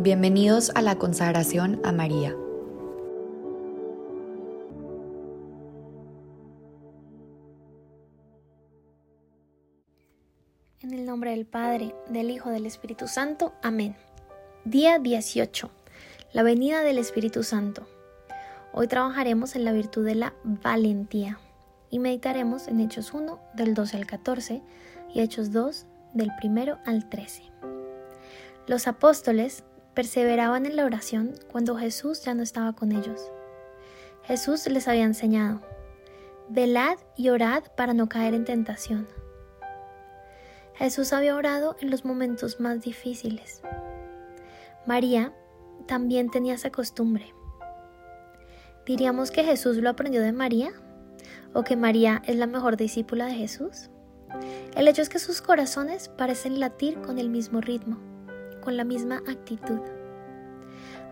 Bienvenidos a la consagración a María. En el nombre del Padre, del Hijo, del Espíritu Santo. Amén. Día 18. La venida del Espíritu Santo. Hoy trabajaremos en la virtud de la valentía y meditaremos en Hechos 1 del 12 al 14 y Hechos 2 del 1 al 13. Los apóstoles perseveraban en la oración cuando Jesús ya no estaba con ellos. Jesús les había enseñado, velad y orad para no caer en tentación. Jesús había orado en los momentos más difíciles. María también tenía esa costumbre. ¿Diríamos que Jesús lo aprendió de María? ¿O que María es la mejor discípula de Jesús? El hecho es que sus corazones parecen latir con el mismo ritmo con la misma actitud.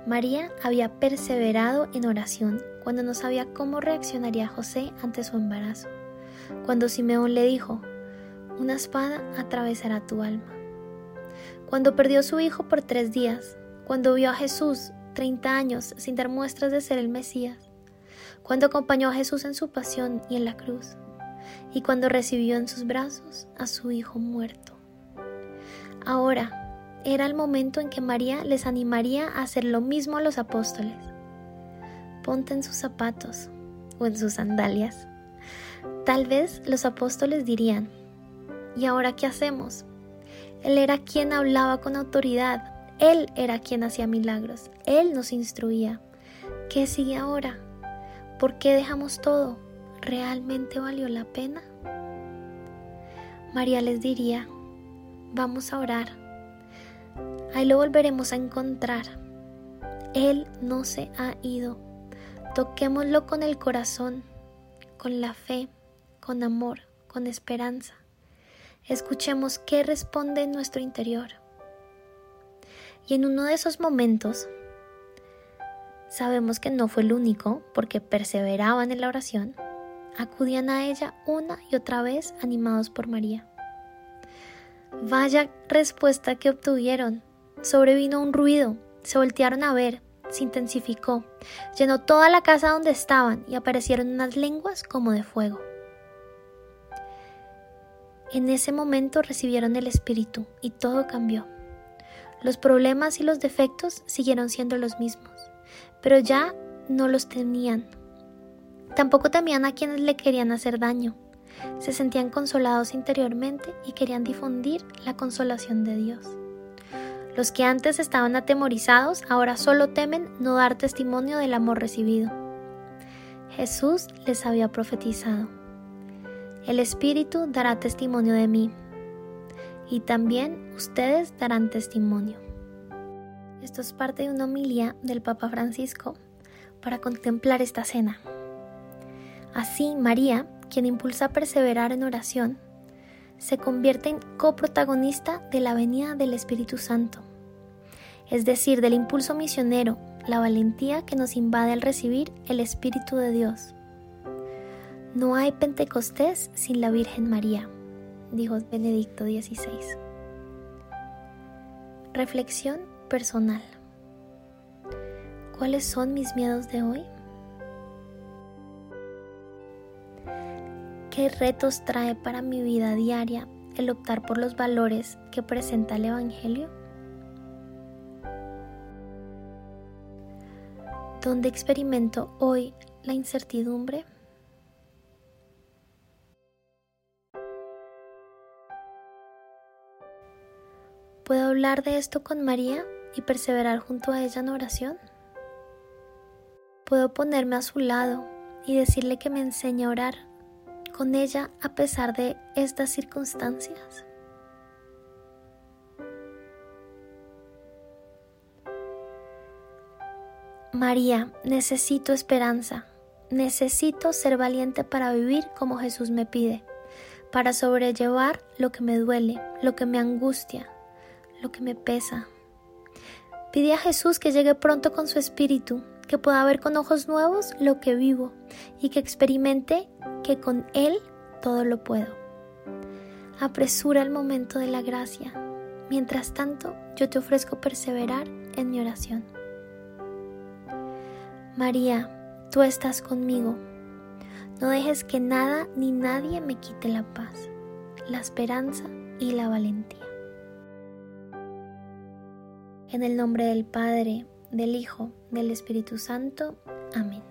María había perseverado en oración cuando no sabía cómo reaccionaría José ante su embarazo, cuando Simeón le dijo, una espada atravesará tu alma. Cuando perdió su hijo por tres días, cuando vio a Jesús 30 años sin dar muestras de ser el Mesías, cuando acompañó a Jesús en su pasión y en la cruz, y cuando recibió en sus brazos a su hijo muerto. Ahora, era el momento en que María les animaría a hacer lo mismo a los apóstoles. Ponte en sus zapatos o en sus sandalias. Tal vez los apóstoles dirían, ¿y ahora qué hacemos? Él era quien hablaba con autoridad, Él era quien hacía milagros, Él nos instruía. ¿Qué sigue ahora? ¿Por qué dejamos todo? ¿Realmente valió la pena? María les diría, vamos a orar Ahí lo volveremos a encontrar. Él no se ha ido. Toquémoslo con el corazón, con la fe, con amor, con esperanza. Escuchemos qué responde en nuestro interior. Y en uno de esos momentos, sabemos que no fue el único, porque perseveraban en la oración, acudían a ella una y otra vez animados por María. Vaya respuesta que obtuvieron sobrevino un ruido, se voltearon a ver, se intensificó, llenó toda la casa donde estaban y aparecieron unas lenguas como de fuego. En ese momento recibieron el Espíritu y todo cambió. Los problemas y los defectos siguieron siendo los mismos, pero ya no los tenían. Tampoco temían a quienes le querían hacer daño. Se sentían consolados interiormente y querían difundir la consolación de Dios. Los que antes estaban atemorizados ahora solo temen no dar testimonio del amor recibido. Jesús les había profetizado. El Espíritu dará testimonio de mí, y también ustedes darán testimonio. Esto es parte de una homilía del Papa Francisco para contemplar esta cena. Así, María, quien impulsa a perseverar en oración, se convierte en coprotagonista de la venida del Espíritu Santo, es decir, del impulso misionero, la valentía que nos invade al recibir el Espíritu de Dios. No hay Pentecostés sin la Virgen María, dijo Benedicto XVI. Reflexión personal. ¿Cuáles son mis miedos de hoy? ¿Qué retos trae para mi vida diaria el optar por los valores que presenta el Evangelio? ¿Dónde experimento hoy la incertidumbre? ¿Puedo hablar de esto con María y perseverar junto a ella en oración? ¿Puedo ponerme a su lado y decirle que me enseñe a orar con ella a pesar de estas circunstancias? María, necesito esperanza, necesito ser valiente para vivir como Jesús me pide, para sobrellevar lo que me duele, lo que me angustia, lo que me pesa. Pide a Jesús que llegue pronto con su espíritu, que pueda ver con ojos nuevos lo que vivo y que experimente que con Él todo lo puedo. Apresura el momento de la gracia. Mientras tanto, yo te ofrezco perseverar en mi oración. María, tú estás conmigo. No dejes que nada ni nadie me quite la paz, la esperanza y la valentía. En el nombre del Padre, del Hijo, del Espíritu Santo. Amén.